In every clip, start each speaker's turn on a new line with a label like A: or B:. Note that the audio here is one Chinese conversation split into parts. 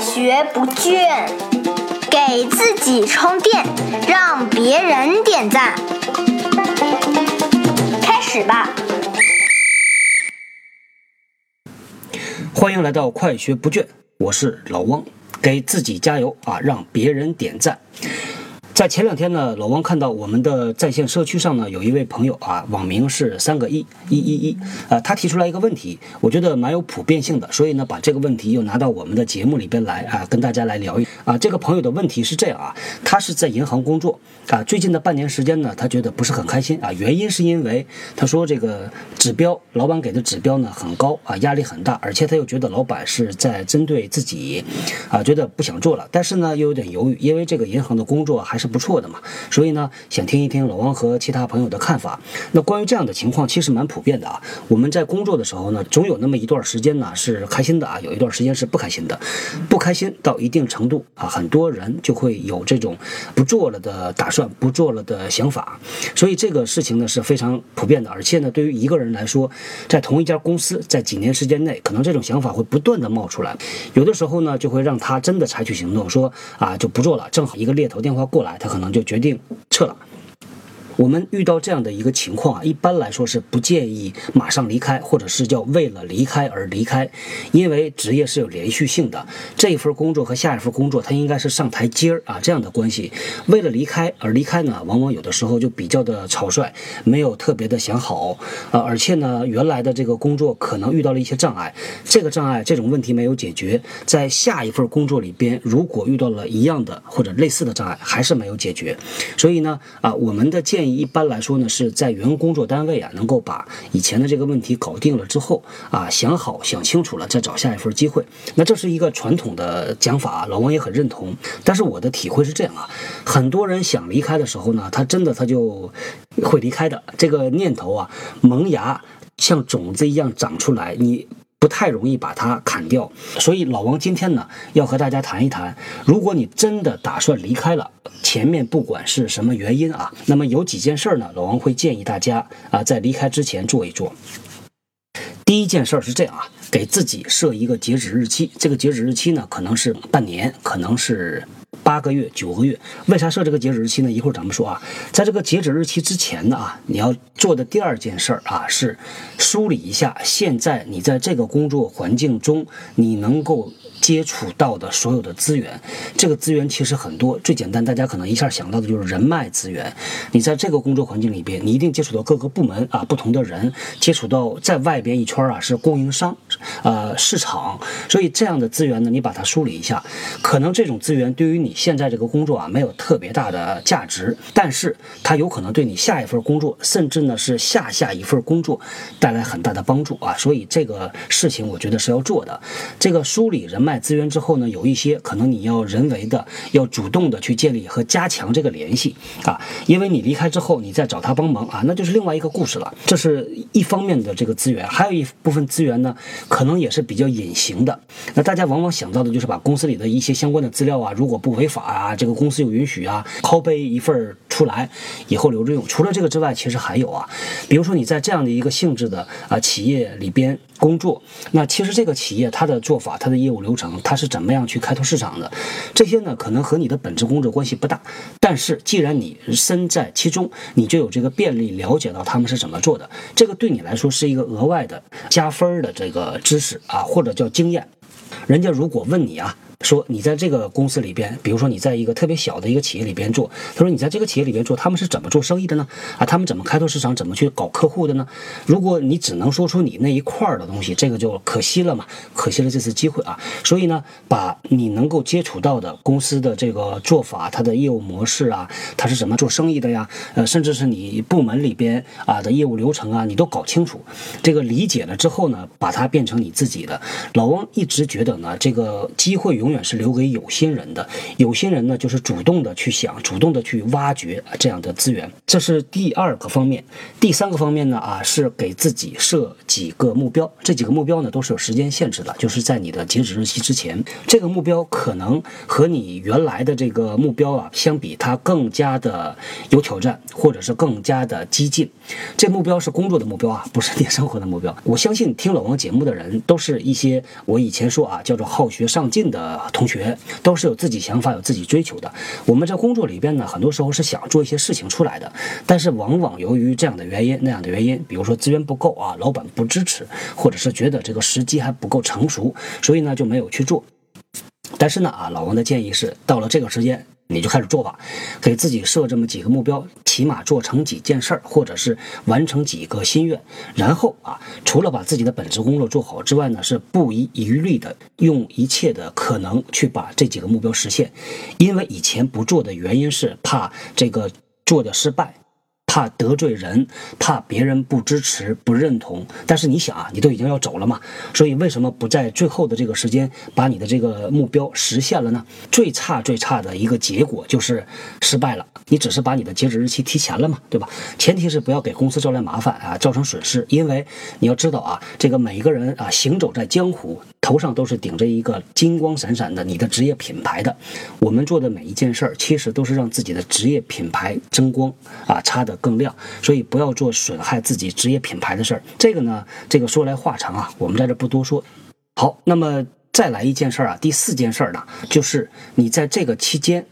A: 学不倦，给自己充电，让别人点赞。开始吧！
B: 欢迎来到快学不倦，我是老汪，给自己加油啊，让别人点赞。在前两天呢，老王看到我们的在线社区上呢，有一位朋友啊，网名是三个一一一一，呃，他提出来一个问题，我觉得蛮有普遍性的，所以呢，把这个问题又拿到我们的节目里边来啊，跟大家来聊一啊。这个朋友的问题是这样啊，他是在银行工作啊，最近的半年时间呢，他觉得不是很开心啊，原因是因为他说这个指标，老板给的指标呢很高啊，压力很大，而且他又觉得老板是在针对自己啊，觉得不想做了，但是呢又有点犹豫，因为这个银行的工作还是。不错的嘛，所以呢，想听一听老王和其他朋友的看法。那关于这样的情况，其实蛮普遍的啊。我们在工作的时候呢，总有那么一段时间呢是开心的啊，有一段时间是不开心的。不开心到一定程度啊，很多人就会有这种不做了的打算，不做了的想法。所以这个事情呢是非常普遍的，而且呢，对于一个人来说，在同一家公司，在几年时间内，可能这种想法会不断的冒出来。有的时候呢，就会让他真的采取行动，说啊就不做了。正好一个猎头电话过来。他可能就决定撤了。我们遇到这样的一个情况啊，一般来说是不建议马上离开，或者是叫为了离开而离开，因为职业是有连续性的，这一份工作和下一份工作它应该是上台阶儿啊这样的关系。为了离开而离开呢，往往有的时候就比较的草率，没有特别的想好啊，而且呢，原来的这个工作可能遇到了一些障碍，这个障碍这种问题没有解决，在下一份工作里边，如果遇到了一样的或者类似的障碍，还是没有解决，所以呢，啊，我们的建议。一般来说呢，是在原工作单位啊，能够把以前的这个问题搞定了之后啊，想好想清楚了，再找下一份机会。那这是一个传统的讲法，老王也很认同。但是我的体会是这样啊，很多人想离开的时候呢，他真的他就会离开的。这个念头啊，萌芽像种子一样长出来，你。不太容易把它砍掉，所以老王今天呢要和大家谈一谈，如果你真的打算离开了，前面不管是什么原因啊，那么有几件事儿呢，老王会建议大家啊在离开之前做一做。第一件事儿是这样啊，给自己设一个截止日期，这个截止日期呢可能是半年，可能是。八个月、九个月，为啥设这个截止日期呢？一会儿咱们说啊。在这个截止日期之前呢啊，你要做的第二件事儿啊，是梳理一下现在你在这个工作环境中你能够接触到的所有的资源。这个资源其实很多，最简单，大家可能一下想到的就是人脉资源。你在这个工作环境里边，你一定接触到各个部门啊，不同的人，接触到在外边一圈啊是供应商，呃，市场。所以这样的资源呢，你把它梳理一下，可能这种资源对于你。现在这个工作啊，没有特别大的价值，但是它有可能对你下一份工作，甚至呢是下下一份工作带来很大的帮助啊。所以这个事情我觉得是要做的。这个梳理人脉资源之后呢，有一些可能你要人为的、要主动的去建立和加强这个联系啊。因为你离开之后，你再找他帮忙啊，那就是另外一个故事了。这是一方面的这个资源，还有一部分资源呢，可能也是比较隐形的。那大家往往想到的就是把公司里的一些相关的资料啊，如果不违法啊，这个公司有允许啊，拷贝一份出来以后留着用。除了这个之外，其实还有啊，比如说你在这样的一个性质的啊企业里边工作，那其实这个企业它的做法、它的业务流程，他是怎么样去开拓市场的，这些呢可能和你的本职工作关系不大。但是既然你身在其中，你就有这个便利了解到他们是怎么做的，这个对你来说是一个额外的加分的这个知识啊，或者叫经验。人家如果问你啊。说你在这个公司里边，比如说你在一个特别小的一个企业里边做，他说你在这个企业里边做，他们是怎么做生意的呢？啊，他们怎么开拓市场，怎么去搞客户的呢？如果你只能说出你那一块儿的东西，这个就可惜了嘛，可惜了这次机会啊。所以呢，把你能够接触到的公司的这个做法，它的业务模式啊，它是怎么做生意的呀？呃，甚至是你部门里边啊的业务流程啊，你都搞清楚，这个理解了之后呢，把它变成你自己的。老汪一直觉得呢，这个机会永永远是留给有心人的。有心人呢，就是主动的去想，主动的去挖掘这样的资源。这是第二个方面。第三个方面呢，啊，是给自己设几个目标。这几个目标呢，都是有时间限制的，就是在你的截止日期之前。这个目标可能和你原来的这个目标啊相比，它更加的有挑战，或者是更加的激进。这目标是工作的目标啊，不是 你生活的目标。我相信听老王节目的人，都是一些我以前说啊，叫做好学上进的。啊同学，都是有自己想法、有自己追求的。我们在工作里边呢，很多时候是想做一些事情出来的，但是往往由于这样的原因、那样的原因，比如说资源不够啊，老板不支持，或者是觉得这个时机还不够成熟，所以呢就没有去做。但是呢啊，老王的建议是，到了这个时间。你就开始做吧，给自己设这么几个目标，起码做成几件事儿，或者是完成几个心愿。然后啊，除了把自己的本职工作做好之外呢，是不遗余力的用一切的可能去把这几个目标实现。因为以前不做的原因是怕这个做的失败。怕得罪人，怕别人不支持、不认同。但是你想啊，你都已经要走了嘛，所以为什么不在最后的这个时间把你的这个目标实现了呢？最差、最差的一个结果就是失败了。你只是把你的截止日期提前了嘛，对吧？前提是不要给公司招来麻烦啊，造成损失。因为你要知道啊，这个每一个人啊，行走在江湖。头上都是顶着一个金光闪闪的你的职业品牌的，我们做的每一件事儿，其实都是让自己的职业品牌争光啊，擦得更亮。所以不要做损害自己职业品牌的事儿。这个呢，这个说来话长啊，我们在这不多说。好，那么再来一件事儿啊，第四件事儿呢，就是你在这个期间，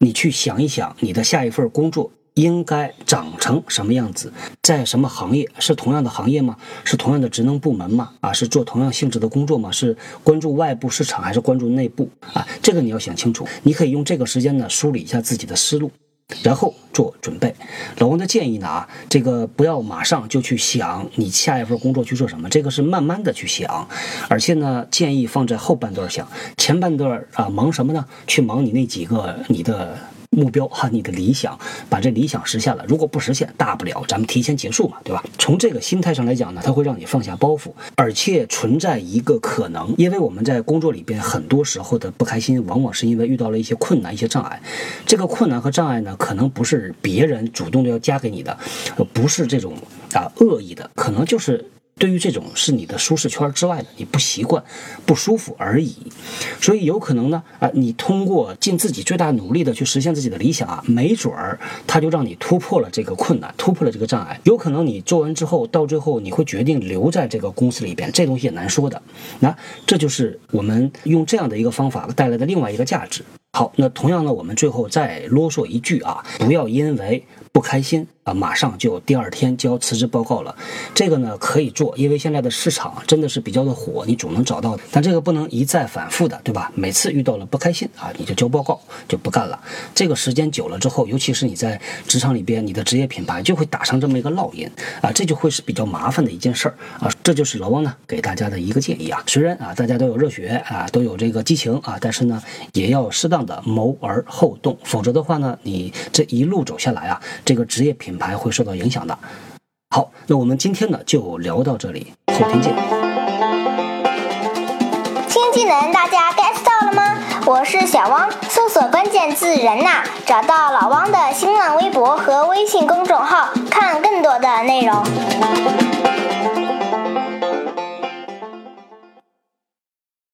B: 你去想一想你的下一份工作。应该长成什么样子？在什么行业？是同样的行业吗？是同样的职能部门吗？啊，是做同样性质的工作吗？是关注外部市场还是关注内部？啊，这个你要想清楚。你可以用这个时间呢梳理一下自己的思路，然后做准备。老王的建议呢啊，这个不要马上就去想你下一份工作去做什么，这个是慢慢的去想，而且呢建议放在后半段想，前半段啊忙什么呢？去忙你那几个你的。目标哈，你的理想，把这理想实现了。如果不实现，大不了咱们提前结束嘛，对吧？从这个心态上来讲呢，它会让你放下包袱，而且存在一个可能，因为我们在工作里边很多时候的不开心，往往是因为遇到了一些困难、一些障碍。这个困难和障碍呢，可能不是别人主动的要加给你的，不是这种啊恶意的，可能就是。对于这种是你的舒适圈之外的，你不习惯、不舒服而已，所以有可能呢，啊，你通过尽自己最大努力的去实现自己的理想啊，没准儿他就让你突破了这个困难，突破了这个障碍。有可能你做完之后，到最后你会决定留在这个公司里边，这东西也难说的。那这就是我们用这样的一个方法带来的另外一个价值。好，那同样呢，我们最后再啰嗦一句啊，不要因为不开心啊，马上就第二天交辞职报告了。这个呢可以做，因为现在的市场真的是比较的火，你总能找到。但这个不能一再反复的，对吧？每次遇到了不开心啊，你就交报告就不干了。这个时间久了之后，尤其是你在职场里边，你的职业品牌就会打上这么一个烙印啊，这就会是比较麻烦的一件事儿啊。这就是老汪呢给大家的一个建议啊。虽然啊大家都有热血啊，都有这个激情啊，但是呢也要适当。的谋而后动，否则的话呢，你这一路走下来啊，这个职业品牌会受到影响的。好，那我们今天呢就聊到这里，后天见。
A: 新技能大家 get 到了吗？我是小汪，搜索关键字“人呐”，找到老汪的新浪微博和微信公众号，看更多的内容。